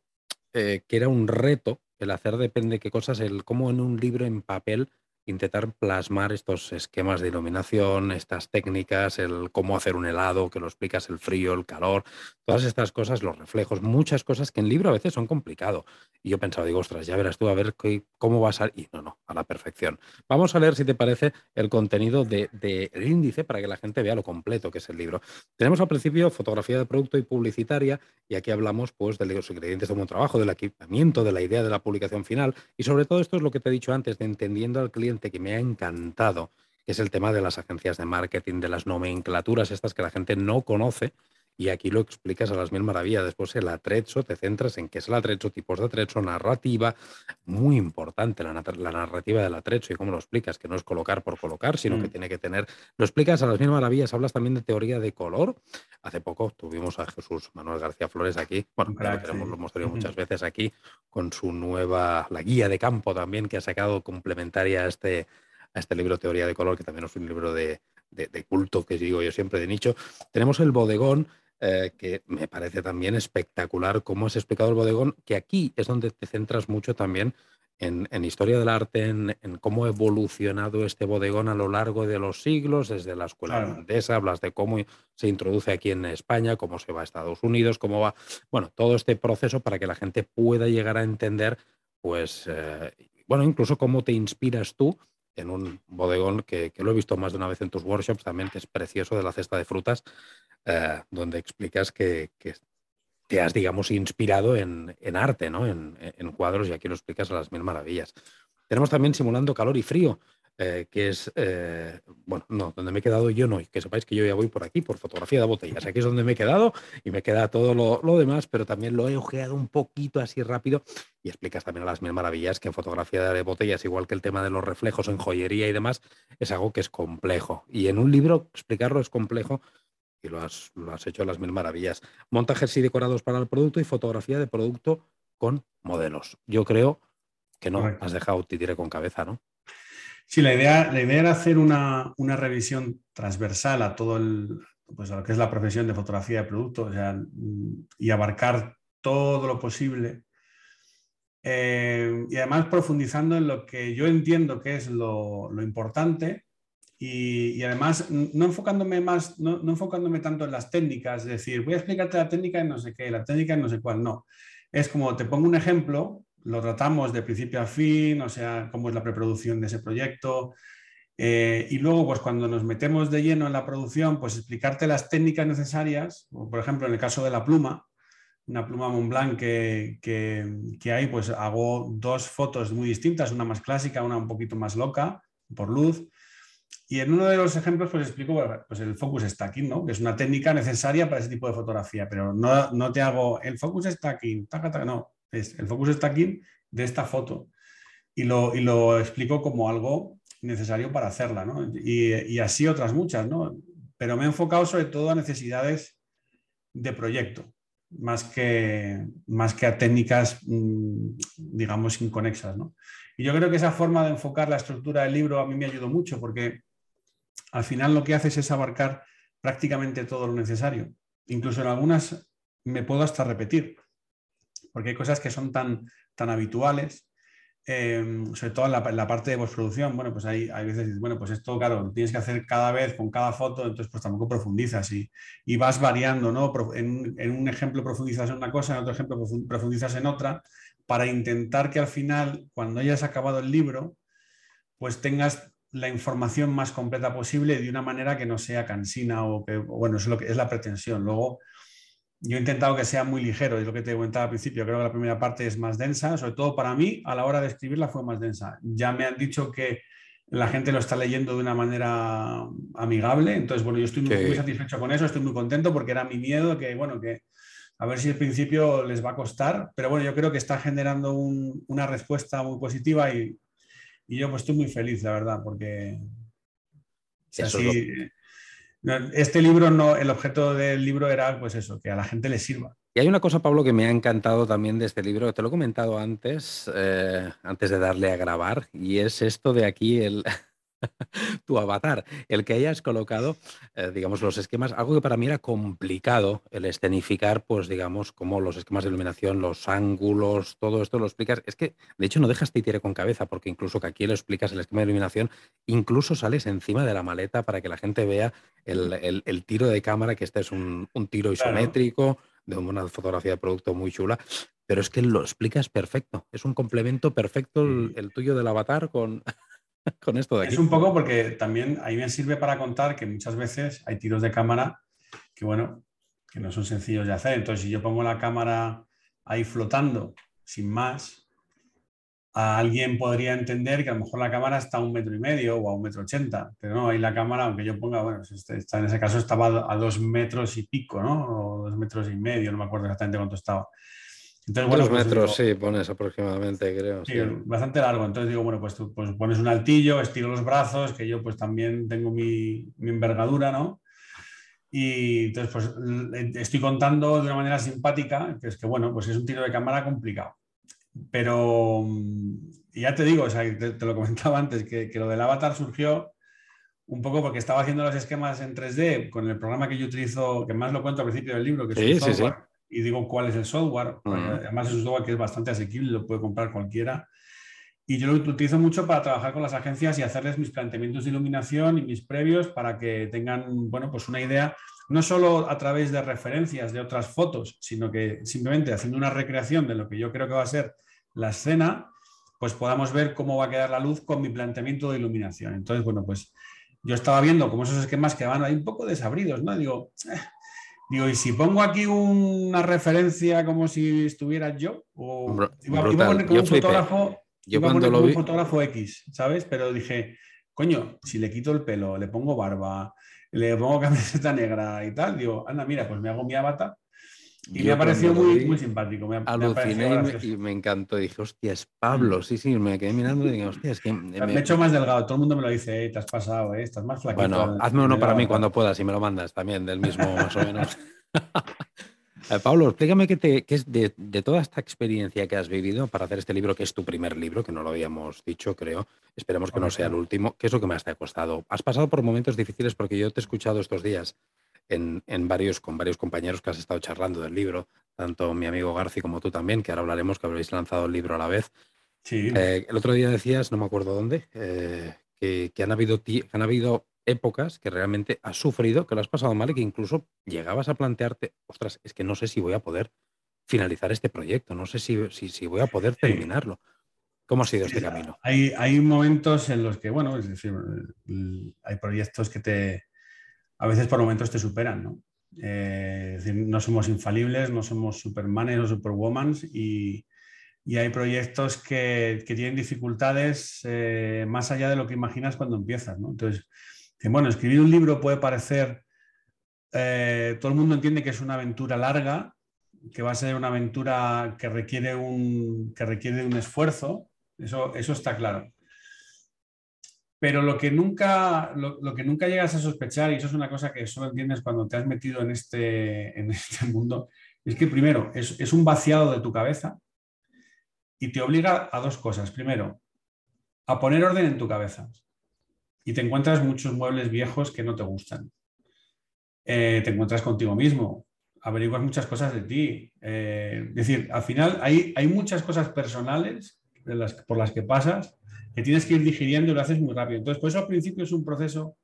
eh, que era un reto el hacer depende de qué cosas, el cómo en un libro en papel intentar plasmar estos esquemas de iluminación, estas técnicas, el cómo hacer un helado, que lo explicas, el frío, el calor, todas estas cosas, los reflejos, muchas cosas que en libro a veces son complicados. Y yo pensaba, digo, ostras, ya verás tú a ver cómo va a salir. Y no, no, a la perfección. Vamos a leer, si te parece, el contenido del de, índice para que la gente vea lo completo que es el libro. Tenemos al principio fotografía de producto y publicitaria, y aquí hablamos pues de los ingredientes de un buen trabajo, del equipamiento, de la idea de la publicación final, y sobre todo esto es lo que te he dicho antes, de entendiendo al cliente que me ha encantado, que es el tema de las agencias de marketing, de las nomenclaturas estas que la gente no conoce. Y aquí lo explicas a las mil maravillas. Después el atrecho, te centras en qué es el atrecho, tipos de atrecho, narrativa. Muy importante la, narrativa del atrecho y cómo lo explicas, que no es colocar por colocar, sino que mm. tiene que tener... Lo explicas a las mil maravillas. Hablas también de teoría de color. Hace poco tuvimos a Jesús Manuel García Flores aquí. Bueno, lo, lo hemos tenido muchas veces aquí con su nueva, la guía de campo también que ha sacado complementaria a este, a este libro Teoría de Color, que también es un libro de, de, culto, que digo yo siempre de nicho. Tenemos el bodegón, eh, que me parece también espectacular cómo has explicado el bodegón, que aquí es donde te centras mucho también en, historia del arte, en, cómo ha evolucionado este bodegón a lo largo de los siglos, desde la escuela holandesa, hablas de cómo se introduce aquí en España, cómo se va a Estados Unidos, cómo va, bueno, todo este proceso para que la gente pueda llegar a entender, pues, eh, bueno, incluso cómo te inspiras tú en un bodegón que, lo he visto más de una vez en tus workshops también, que es precioso, de la cesta de frutas, eh, donde explicas que, que, te has, digamos, inspirado en, arte, ¿no? En, cuadros, y aquí lo explicas a las mil maravillas. Tenemos también simulando calor y frío, eh, que es, eh, bueno, no, donde me he quedado yo no, y que sepáis que yo ya voy por aquí, por fotografía de botellas. Aquí es donde me he quedado y me queda todo lo, lo, demás, pero también lo he ojeado un poquito así rápido y explicas también a las mil maravillas que en fotografía de botellas, igual que el tema de los reflejos en joyería y demás, es algo que es complejo. Y en un libro explicarlo es complejo y lo has, lo has hecho a las mil maravillas. Montajes y decorados para el producto y fotografía de producto con modelos. Yo creo que no has dejado titire con cabeza, ¿no? Sí, la idea, la idea era hacer una, revisión transversal a todo el, pues a lo que es la profesión de fotografía de producto y abarcar todo lo posible. Eh, y además profundizando en lo que yo entiendo que es lo, lo importante y, además, no enfocándome más, no, enfocándome tanto en las técnicas, es decir, voy a explicarte la técnica en no sé qué, la técnica en no sé cuál, no. Es como te pongo un ejemplo, lo tratamos de principio a fin, o sea, cómo es la preproducción de ese proyecto. Eh, y luego, pues cuando nos metemos de lleno en la producción, pues explicarte las técnicas necesarias, por ejemplo, en el caso de la pluma, una pluma Montblanc que, que, que hay, pues hago dos fotos muy distintas, una más clásica, una un poquito más loca por luz y en uno de los ejemplos, pues explico pues el focus stacking, ¿no? que es una técnica necesaria para ese tipo de fotografía, pero no, no te hago el focus stacking, no, el focus stacking de esta foto. Y lo, y lo explico como algo necesario para hacerla, ¿no? y, y, así otras muchas, ¿no? pero me he enfocado sobre todo a necesidades de proyecto, más que, más que a técnicas, mm, digamos, inconexas. ¿no? Y yo creo que esa forma de enfocar la estructura del libro a mí me ayudó mucho porque al final lo que haces es abarcar prácticamente todo lo necesario. Incluso en algunas me puedo hasta repetir, porque hay cosas que son tan, tan habituales, em, sobre todo en la, parte de postproducción. Bueno, pues hay, hay veces, bueno, pues esto, claro, tienes que hacer cada vez con cada foto, entonces pues tampoco profundizas y, y vas variando, ¿no? En, en, un ejemplo profundizas en una cosa, en otro ejemplo profundizas en otra, para intentar que al final, cuando hayas acabado el libro, pues tengas la información más completa posible de una manera que no sea cansina o que, bueno, es lo que es la pretensión. Luego, yo he intentado que sea muy ligero, es lo que te comentaba al principio, creo que la primera parte es más densa, sobre todo para mí, a la hora de escribirla fue más densa. Ya me han dicho que la gente lo está leyendo de una manera amigable, entonces, bueno, yo estoy muy, satisfecho con eso, estoy muy contento porque era mi miedo que, bueno, que A ver si al principio les va a costar, pero bueno, yo creo que está generando una respuesta muy positiva y, yo pues estoy muy feliz, la verdad, porque este libro no, el objeto del libro era pues eso, que a la gente le sirva. Y hay una cosa, Pablo, que me ha encantado también de este libro, te lo he comentado antes, eh, antes de darle a grabar, y es esto de aquí, el, tu avatar, el que hayas colocado, eh, digamos, los esquemas, algo que para mí era complicado, el escenificar, pues, digamos, como los esquemas de iluminación, los ángulos, todo esto lo explicas. Es que, de hecho, no dejas tire con cabeza, porque incluso que aquí lo explicas el esquema de iluminación, incluso sales encima de la maleta para que la gente vea el, tiro de cámara, que este es un, tiro isométrico, de una fotografía de producto muy chula, pero es que lo explicas perfecto. Es un complemento perfecto el, el tuyo del avatar con... con esto de aquí. Es un poco porque también ahí me sirve para contar que muchas veces hay tiros de cámara que, bueno, que no son sencillos de hacer. Entonces, si yo pongo la cámara ahí flotando, sin más, a alguien podría entender que a lo mejor la cámara está a un metro y medio o a un metro ochenta, pero no, ahí la cámara, aunque yo ponga, bueno, este, está, en ese caso estaba a dos metros y pico, ¿no? O dos metros y medio, no me acuerdo exactamente cuánto estaba. Entonces, bueno, pues metros, sí, pones aproximadamente, creo. Sí, bastante largo. Entonces digo, bueno, pues tú pues pones un altillo, estiro los brazos, que yo pues también tengo mi, envergadura, ¿no? Y entonces pues estoy contando de una manera simpática, que es que, bueno, pues es un tiro de cámara complicado. Pero ya te digo, o sea, te, lo comentaba antes, que, lo del avatar surgió un poco porque estaba haciendo los esquemas en 3D con el programa que yo utilizo, que más lo cuento al principio del libro, que es sí, sí, sí y digo cuál es el software. Además es un software que es bastante asequible, lo puede comprar cualquiera. Y yo lo utilizo mucho para trabajar con las agencias y hacerles mis planteamientos de iluminación y mis previos para que tengan, bueno, pues una idea, no solo a través de referencias de otras fotos, sino que simplemente haciendo una recreación de lo que yo creo que va a ser la escena, pues podamos ver cómo va a quedar la luz con mi planteamiento de iluminación. Entonces, bueno, pues yo estaba viendo como esos esquemas que van ahí un poco desabridos, ¿no? Digo, eh, Digo, ¿y si pongo aquí una referencia como si estuviera yo? O iba, a poner como un fotógrafo, yo cuando lo vi... un fotógrafo X, ¿sabes? Pero dije, coño, si le quito el pelo, le pongo barba, le pongo camiseta negra y tal, digo, anda, mira, pues me hago mi avatar. Y me ha parecido muy, muy simpático. Me, aluciné y, me, encantó. Dije, hostia, es Pablo. Mm. Sí, sí, me quedé mirando y dije, hostia, es que. Me, he hecho más delgado. Todo el mundo me lo dice, eh, te has pasado, eh, estás más flaquito. Bueno, hazme uno para mí cuando puedas y me lo mandas también, del mismo, más o menos. Eh, Pablo, explícame qué, te, qué es de, de, toda esta experiencia que has vivido para hacer este libro, que es tu primer libro, que no lo habíamos dicho, creo. Esperemos que no sea el último. ¿Qué es lo que más te ha costado? Has pasado por momentos difíciles porque yo te he escuchado estos días en, en, varios, con varios compañeros que has estado charlando del libro, tanto mi amigo Garci como tú también, que ahora hablaremos que habréis lanzado el libro a la vez. Sí. Eh, el otro día decías, no me acuerdo dónde, eh, que, que, han habido, han habido épocas que realmente has sufrido, que lo has pasado mal y que incluso llegabas a plantearte, ostras, es que no sé si voy a poder finalizar este proyecto, no sé si, si, si voy a poder terminarlo. ¿Cómo ha sido este camino? Hay, hay momentos en los que, bueno, es decir, hay proyectos que te, a veces por momentos te superan, ¿no? Eh, no somos infalibles, no somos supermanes o superwomans y, y hay proyectos que, que tienen dificultades eh, más allá de lo que imaginas cuando empiezas, ¿no? Entonces, bueno, escribir un libro puede parecer, eh, todo el mundo entiende que es una aventura larga, que va a ser una aventura que requiere un, que requiere un esfuerzo, eso, eso está claro. Pero lo que, nunca, lo, que nunca llegas a sospechar, y eso es una cosa que solo entiendes cuando te has metido en este, en este mundo, es que primero es, un vaciado de tu cabeza y te obliga a dos cosas. Primero, a poner orden en tu cabeza. Y te encuentras muchos muebles viejos que no te gustan. Eh, te encuentras contigo mismo, averiguas muchas cosas de ti. Eh, es decir, al final hay, hay muchas cosas personales las, por las que pasas que tienes que ir digiriendo y lo haces muy rápido. Entonces, por eso al principio es un proceso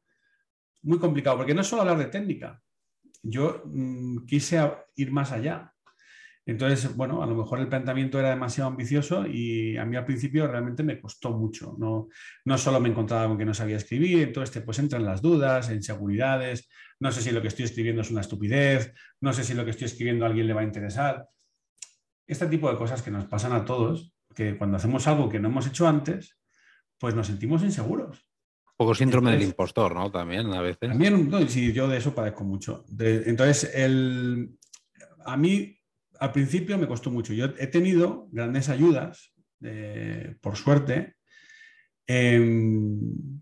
muy complicado, porque no es solo hablar de técnica. Yo mm, quise ir más allá. Entonces, bueno, a lo mejor el planteamiento era demasiado ambicioso y a mí al principio realmente me costó mucho. No, no solo me encontraba con que no sabía escribir, entonces pues entran las dudas, inseguridades, no sé si lo que estoy escribiendo es una estupidez, no sé si lo que estoy escribiendo a alguien le va a interesar. Este tipo de cosas que nos pasan a todos, que cuando hacemos algo que no hemos hecho antes, pues nos sentimos inseguros. Un poco síndrome del impostor, ¿no? También a veces. También, sí, yo de eso padezco mucho. entonces, el, a mí al principio me costó mucho. Yo he tenido grandes ayudas, eh, por suerte. Em,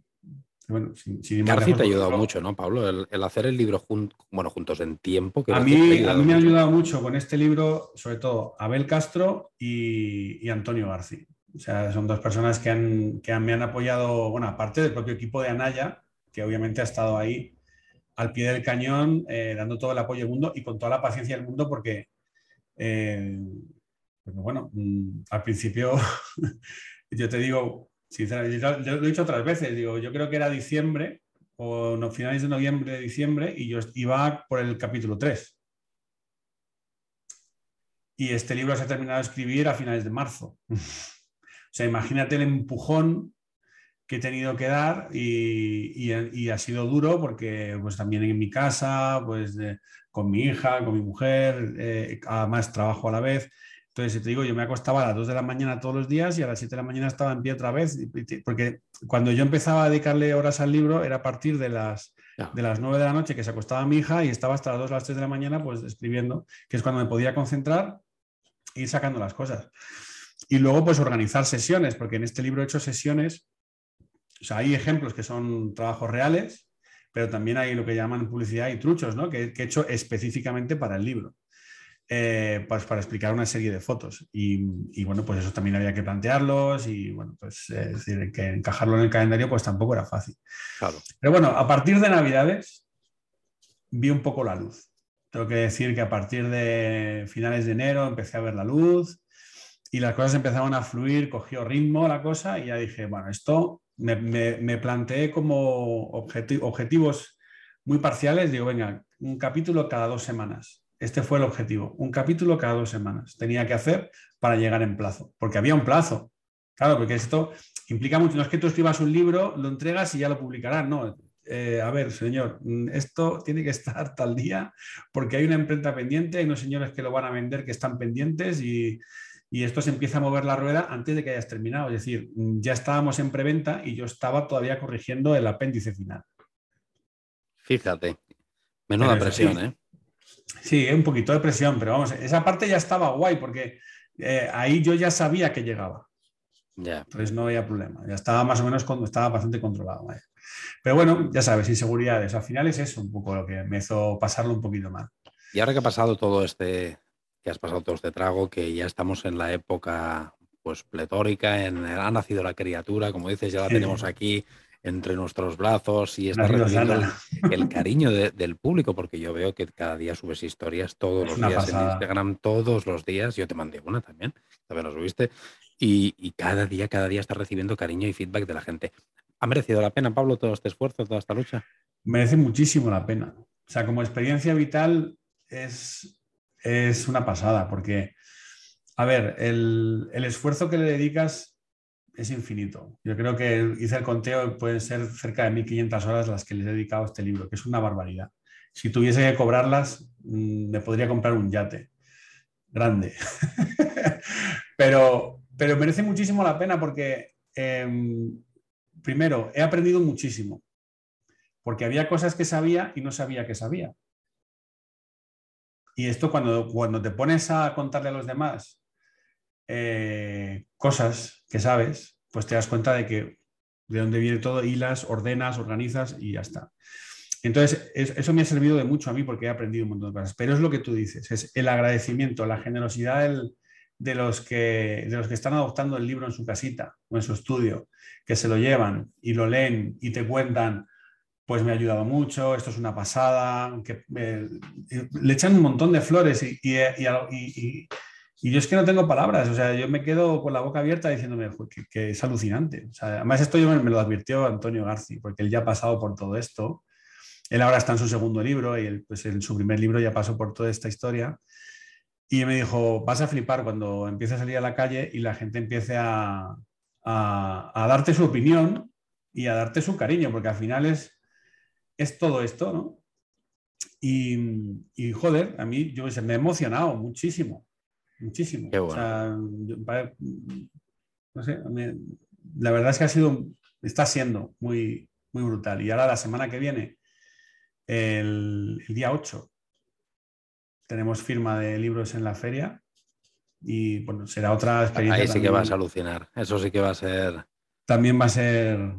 bueno, te ha ayudado mucho, ¿no, Pablo? El, hacer el libro bueno, juntos en tiempo. a mí, a mí me ha ayudado mucho con este libro, sobre todo Abel Castro y, Antonio García. O sea, son dos personas que, me han apoyado, bueno, aparte del propio equipo de Anaya, que obviamente ha estado ahí al pie del cañón, eh, dando todo el apoyo del mundo y con toda la paciencia del mundo, porque, eh, bueno, mm, al principio, yo te digo, sinceramente, yo, lo he dicho otras veces, digo, yo creo que era diciembre o finales de noviembre, diciembre, y yo iba por el capítulo 3. Y este libro se ha terminado de escribir a finales de marzo. sea, imagínate el empujón que he tenido que dar y, ha sido duro porque pues también en mi casa, pues con mi hija, con mi mujer, eh, además trabajo a la vez. Entonces, te digo, yo me acostaba a las 2 de la mañana todos los días y a las 7 de la mañana estaba en pie otra vez, porque cuando yo empezaba a dedicarle horas al libro era a partir de las, de las 9 de la noche que se acostaba mi hija y estaba hasta las 2 las 3 de la mañana pues escribiendo, que es cuando me podía concentrar e ir sacando las cosas. Y luego pues organizar sesiones, porque en este libro he hecho sesiones o sea, hay ejemplos que son trabajos reales, pero también hay lo que llaman publicidad y truchos, ¿no? que, he hecho específicamente para el libro. Eh, pues para explicar una serie de fotos. Y, bueno, pues eso también había que plantearlos y bueno, pues es decir, que encajarlo en el calendario pues tampoco era fácil. Pero bueno, a partir de Navidades vi un poco la luz. Tengo que decir que a partir de finales de enero empecé a ver la luz y las cosas empezaron a fluir, cogió ritmo la cosa y ya dije, bueno, esto me, planteé como objetivos muy parciales. Digo, venga, un capítulo cada dos semanas. Este fue el objetivo, un capítulo cada dos semanas. Tenía que hacer para llegar en plazo, porque había un plazo. Claro, porque esto implica mucho. No es que tú escribas un libro, lo entregas y ya lo publicarás. No, eh, a ver, señor, esto tiene que estar tal día porque hay una imprenta pendiente, hay unos señores que lo van a vender que están pendientes y, y esto se empieza a mover la rueda antes de que hayas terminado. Es decir, mm, ya estábamos en preventa y yo estaba todavía corrigiendo el apéndice final. Fíjate, menuda presión, ¿eh? Sí, un poquito de presión, pero vamos, esa parte ya estaba guay porque eh, ahí yo ya sabía que llegaba. Ya. Entonces no había problema, ya estaba más o menos cuando estaba bastante controlado. Pero bueno, ya sabes, inseguridades. Al final es eso un poco lo que me hizo pasarlo un poquito mal. Y ahora que ha pasado todo este, que has pasado todo este trago, que ya estamos en la época pues pletórica, en, ha nacido la criatura, como dices, ya la tenemos aquí entre nuestros brazos y está recibiendo el, cariño del público, porque yo veo que cada día subes historias todos los días en Instagram, todos los días. Yo te mandé una también, también lo subiste, y, y, cada día, cada día estás recibiendo cariño y feedback de la gente. ¿Ha merecido la pena, Pablo, todo este esfuerzo, toda esta lucha? Merece muchísimo la pena. O sea, como experiencia vital es es una pasada, porque, a ver, el, esfuerzo que le dedicas es infinito. Yo creo que hice el conteo, pueden ser cerca de 1.500 horas las que le he dedicado a este libro, que es una barbaridad. Si tuviese que cobrarlas, mm, me podría comprar un yate grande. pero, pero merece muchísimo la pena porque, em, primero, he aprendido muchísimo, porque había cosas que sabía y no sabía que sabía. Y esto cuando, cuando te pones a contarle a los demás eh, cosas que sabes, pues te das cuenta de que de dónde viene todo, hilas, ordenas, organizas y ya está. Entonces, eso me ha servido de mucho a mí porque he aprendido un montón de cosas. Pero es lo que tú dices, es el agradecimiento, la generosidad de, los que, de los que están adoptando el libro en su casita o en su estudio, que se lo llevan y lo leen y te cuentan pues me ha ayudado mucho, esto es una pasada, que le echan un montón de flores y, yo es que no tengo palabras, o sea, yo me quedo con la boca abierta diciéndome que, es alucinante. además esto yo me, lo advirtió Antonio Garci, porque él ya ha pasado por todo esto, él ahora está en su segundo libro y pues en su primer libro ya pasó por toda esta historia. Y me dijo, vas a flipar cuando empieces a salir a la calle y la gente empiece a, a darte su opinión y a darte su cariño, porque al final es, es todo esto, ¿no? Y, joder, a mí yo me he emocionado muchísimo, muchísimo. no sé, la verdad es que ha sido, está siendo muy, muy brutal. Y ahora la semana que viene, el, día 8, tenemos firma de libros en la feria y bueno, será otra experiencia. Ahí sí que vas a alucinar, eso sí que va a ser... También va a ser...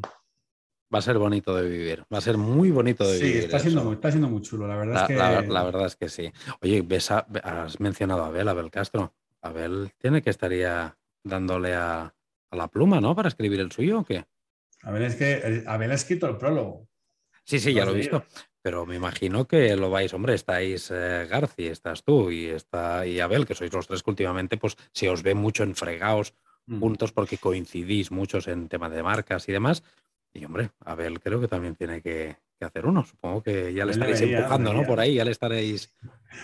Va a ser bonito de vivir, va a ser muy bonito de vivir. Sí, está siendo, muy, está siendo muy chulo, la verdad la, es que... La, verdad es que sí. Oye, ves has mencionado a Abel, Abel Castro. Abel tiene que estaría dándole a, la pluma, ¿no? Para escribir el suyo o qué? Abel es que Abel ha escrito el prólogo. Sí, sí, ya lo he visto. Pero me imagino que lo vais, hombre, estáis eh, Garci, estás tú y está y Abel, que sois los tres que últimamente, pues se os ve mucho en fregaos mm. juntos porque coincidís muchos en temas de marcas y demás. Y hombre, Abel creo que también tiene que, hacer uno. Supongo que ya le estaréis empujando, ¿no? Por ahí ya le estaréis.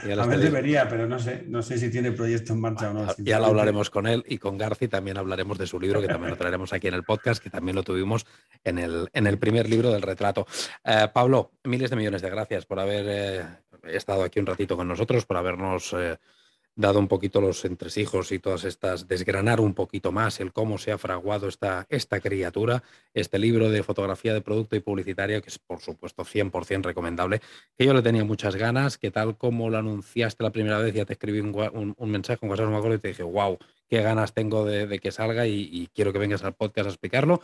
Ya Abel debería, pero no sé, no sé si tiene proyecto en marcha o no. Ya lo hablaremos con él y con Garci también hablaremos de su libro, que también lo traeremos aquí en el podcast, que también lo tuvimos en el, en el primer libro del retrato. Eh, Pablo, miles de millones de gracias por haber eh, estado aquí un ratito con nosotros, por habernos. Eh, dado un poquito los entresijos y todas estas, desgranar un poquito más el cómo se ha fraguado esta, esta criatura, este libro de fotografía de producto y publicitario, que es por supuesto 100% recomendable, que yo le tenía muchas ganas, que tal como lo anunciaste la primera vez, ya te escribí un, un, mensaje, un WhatsApp, no me y te dije, wow, qué ganas tengo de, que salga y, quiero que vengas al podcast a explicarlo.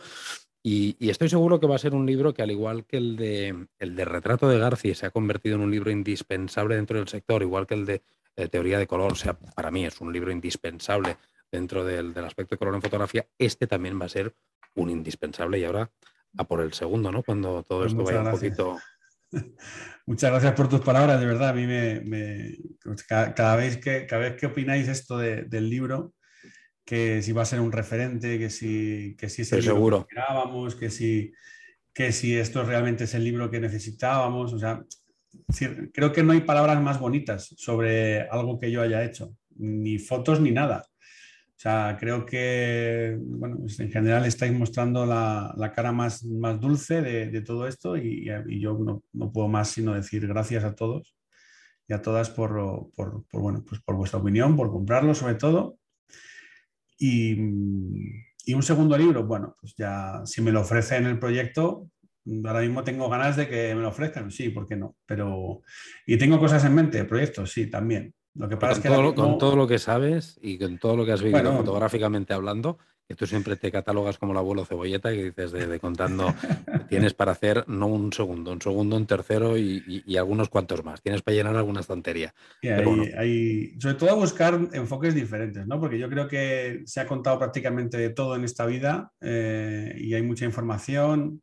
Y, estoy seguro que va a ser un libro que, al igual que el de, el de Retrato de García, se ha convertido en un libro indispensable dentro del sector, igual que el de teoría de color, o sea, para mí es un libro indispensable dentro del, aspecto de color en fotografía, este también va a ser un indispensable y ahora a por el segundo, ¿no? Cuando todo pues esto vaya un poquito... Muchas gracias por tus palabras, de verdad. A mí me, pues cada, vez que cada vez que opináis esto del libro, que si va a ser un referente, que si, que si es el libro que esperábamos, que si, que si esto realmente es el libro que necesitábamos. O sea, creo que no hay palabras más bonitas sobre algo que yo haya hecho, ni fotos ni nada. O sea, creo que, bueno, pues en general estáis mostrando la, cara más, más dulce de, todo esto y, yo no, puedo más sino decir gracias a todos y a todas por, por, bueno, pues por vuestra opinión, por comprarlo sobre todo. Y, y, un segundo libro, bueno, pues ya si me lo ofrece en el proyecto, ahora mismo tengo ganas de que me lo ofrezcan, sí, ¿por qué no? Pero, y tengo cosas en mente, proyectos, sí, también. Lo que pasa con es que todo, con todo lo que sabes y con todo lo que has vivido fotográficamente hablando, que tú siempre te catalogas como el abuelo cebolleta y dices de, contando, tienes para hacer no un segundo, un segundo, un tercero y, algunos cuantos más. Tienes para llenar alguna estantería. hay, sobre todo buscar enfoques diferentes, ¿no? Porque yo creo que se ha contado prácticamente de todo en esta vida eh, y hay mucha información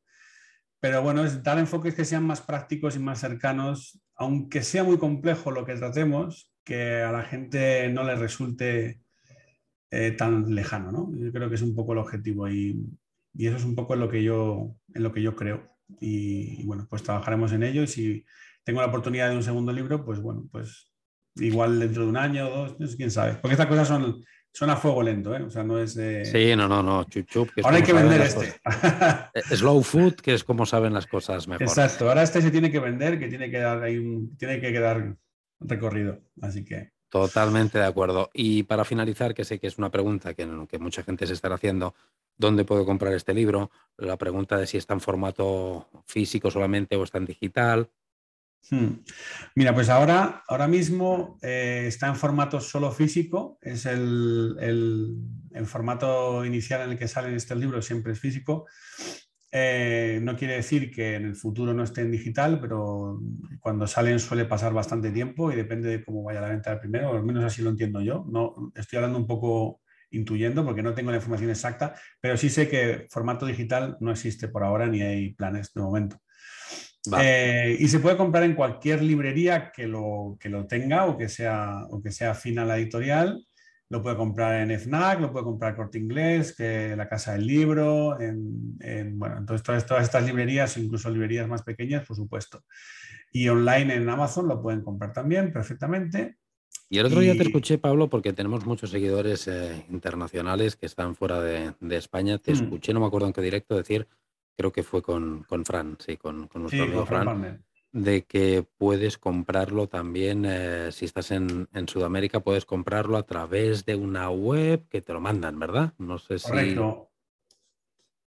pero bueno, es dar enfoques que sean más prácticos y más cercanos, aunque sea muy complejo lo que tratemos, que a la gente no le resulte eh, tan lejano, ¿no? Yo creo que es un poco el objetivo y, eso es un poco en lo que yo, en lo que yo creo. Y, bueno, pues trabajaremos en ello y si tengo la oportunidad de un segundo libro, pues bueno, pues igual dentro de un año o dos, quién sabe. Porque estas cosas son Suena a fuego lento, ¿eh? O sea, no es de... Sí, no, no, no, chup, chup. ahora hay que vender este. Eh, slow food, que es como saben las cosas mejor. Exacto, ahora este se tiene que vender, que tiene que dar ahí un, tiene que quedar recorrido, así que... Totalmente de acuerdo. Y para finalizar, que sé que es una pregunta que, que mucha gente se estará haciendo, ¿dónde puedo comprar este libro? La pregunta de si está en formato físico solamente o está en digital. Hmm. Mira, pues ahora, ahora mismo eh, está en formato solo físico, es el, formato inicial en el que sale este libro, siempre es físico. Eh, no quiere decir que en el futuro no esté en digital, pero cuando salen suele pasar bastante tiempo y depende de cómo vaya la venta del primero, al menos así lo entiendo yo. No, estoy hablando un poco intuyendo porque no tengo la información exacta, pero sí sé que formato digital no existe por ahora ni hay planes de momento. Eh, y se puede comprar en cualquier librería que lo, que lo tenga o que, sea, o que sea afín a la editorial. Lo puede comprar en FNAC, lo puede comprar Corte Inglés, que la Casa del Libro, en, bueno, entonces todas, todas estas librerías, incluso librerías más pequeñas, por supuesto. Y online en Amazon lo pueden comprar también perfectamente. Y el otro día te escuché, Pablo, porque tenemos muchos seguidores eh, internacionales que están fuera de, España. Te mm. escuché, no me acuerdo en qué directo, decir creo que fue con, con Fran, sí, con, nuestro amigo Fran, de que puedes comprarlo también, eh, si estás en, Sudamérica, puedes comprarlo a través de una web que te lo mandan, ¿verdad? No sé si... Correcto.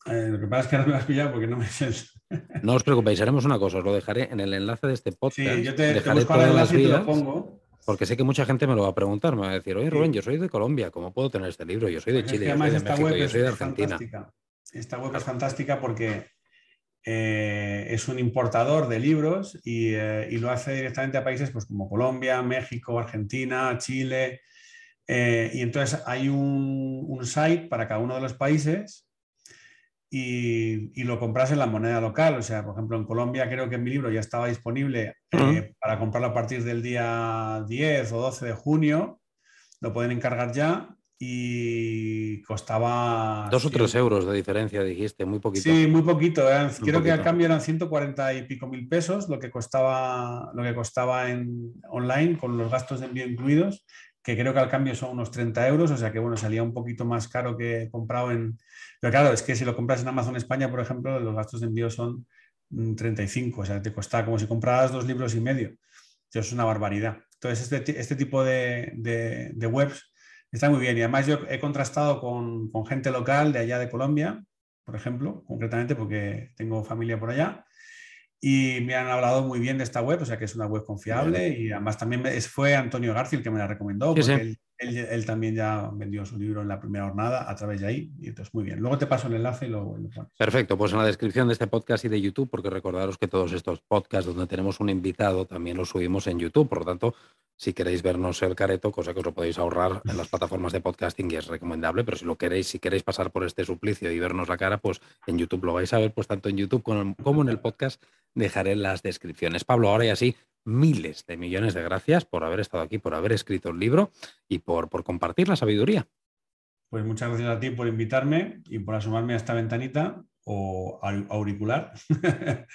Eh, lo que pasa es que ahora me has pillado porque no me no os preocupéis, haremos una cosa, os lo dejaré en el enlace de este podcast. Sí, yo te, dejaré todas las vías. Lo pongo. Porque sé que mucha gente me lo va a preguntar, me va a decir, oye Rubén, yo soy de Colombia, ¿cómo puedo tener este libro? Yo soy de Chile, yo soy de México, yo soy de Argentina. Esta web es fantástica porque eh, es un importador de libros eh, y, lo hace directamente a países pues, como Colombia, México, Argentina, Chile. Eh, y entonces hay un, site para cada uno de los países y, lo compras en la moneda local. O sea, por ejemplo, en Colombia creo que mi libro ya estaba disponible para comprarlo a partir del día 10 o 12 de junio. Lo pueden encargar ya y costaba... Dos o tres euros de diferencia, dijiste, muy poquito. Sí, muy poquito. creo que al cambio eran 140 y pico mil pesos lo que costaba, lo que costaba en online con los gastos de envío incluidos, que creo que al cambio son unos 30 euros, o sea que bueno, salía un poquito más caro que comprado en... Pero claro, es que si lo compras en Amazon España, por ejemplo, los gastos de envío son 35, mm, o sea, te cuesta como si compraras dos libros y medio. Eso es una barbaridad. Entonces, este, este tipo de, de, de webs Está muy bien y además yo he contrastado con, gente local de allá de Colombia, por ejemplo, concretamente porque tengo familia por allá y me han hablado muy bien de esta web, o sea que es una web confiable y además también fue Antonio García el que me la recomendó porque Él, también ya vendió su libro en la primera jornada a través de ahí y entonces muy bien. Luego te paso el enlace y lo, pones. Perfecto, pues en la descripción de este podcast y de YouTube, porque recordaros que todos estos podcasts donde tenemos un invitado también los subimos en YouTube, por lo tanto si queréis vernos el careto, cosa que os lo podéis ahorrar en las plataformas de podcasting y es recomendable, pero si lo queréis, si queréis pasar por este suplicio y vernos la cara, pues en YouTube lo vais a ver, pues tanto en YouTube como en el podcast dejaré las descripciones. Pablo, ahora y así, miles de millones de gracias por haber estado aquí, por haber escrito el libro y por, por compartir la sabiduría. Pues muchas gracias a ti por invitarme y por asomarme a esta ventanita o auricular.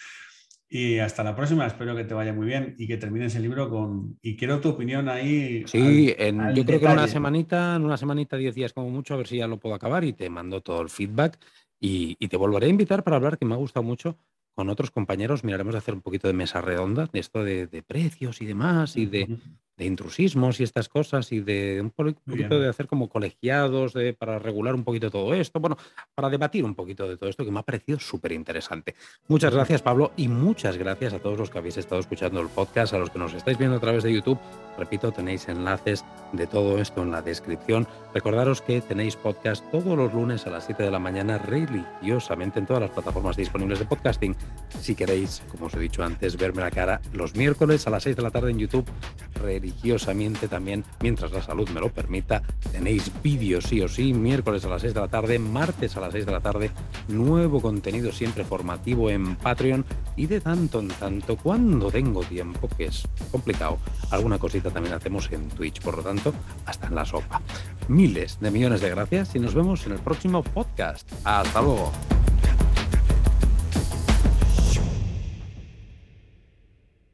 Y hasta la próxima, espero que te vaya muy bien y que termines el libro con... Y quiero tu opinión ahí. Sí, yo creo que en una semanita, en una semanita, diez días como mucho, a ver si ya lo puedo acabar y te mando todo el feedback y, te volveré a invitar para hablar, que me ha gustado mucho, con otros compañeros. Miraremos de hacer un poquito de mesa redonda, de esto de, precios y demás, y de, de intrusismos y estas cosas y de un poquito de hacer como colegiados de, para regular un poquito todo esto, bueno, para debatir un poquito de todo esto que me ha parecido súper interesante. Muchas gracias Pablo y muchas gracias a todos los que habéis estado escuchando el podcast, a los que nos estáis viendo a través de YouTube. Repito, tenéis enlaces de todo esto en la descripción. Recordaros que tenéis podcast todos los lunes a las 7 de la mañana religiosamente en todas las plataformas disponibles de podcasting. Si queréis, como os he dicho antes, verme la cara los miércoles a las 6 de la tarde en YouTube religiosamente también, mientras la salud me lo permita. Tenéis vídeos sí o sí, miércoles a las 6 de la tarde, martes a las 6 de la tarde, nuevo contenido siempre formativo en Patreon y de tanto en tanto, cuando tengo tiempo, que es complicado, alguna cosita también hacemos en Twitch, por lo tanto, hasta en la sopa. Miles de millones de gracias y nos vemos en el próximo podcast. Hasta luego.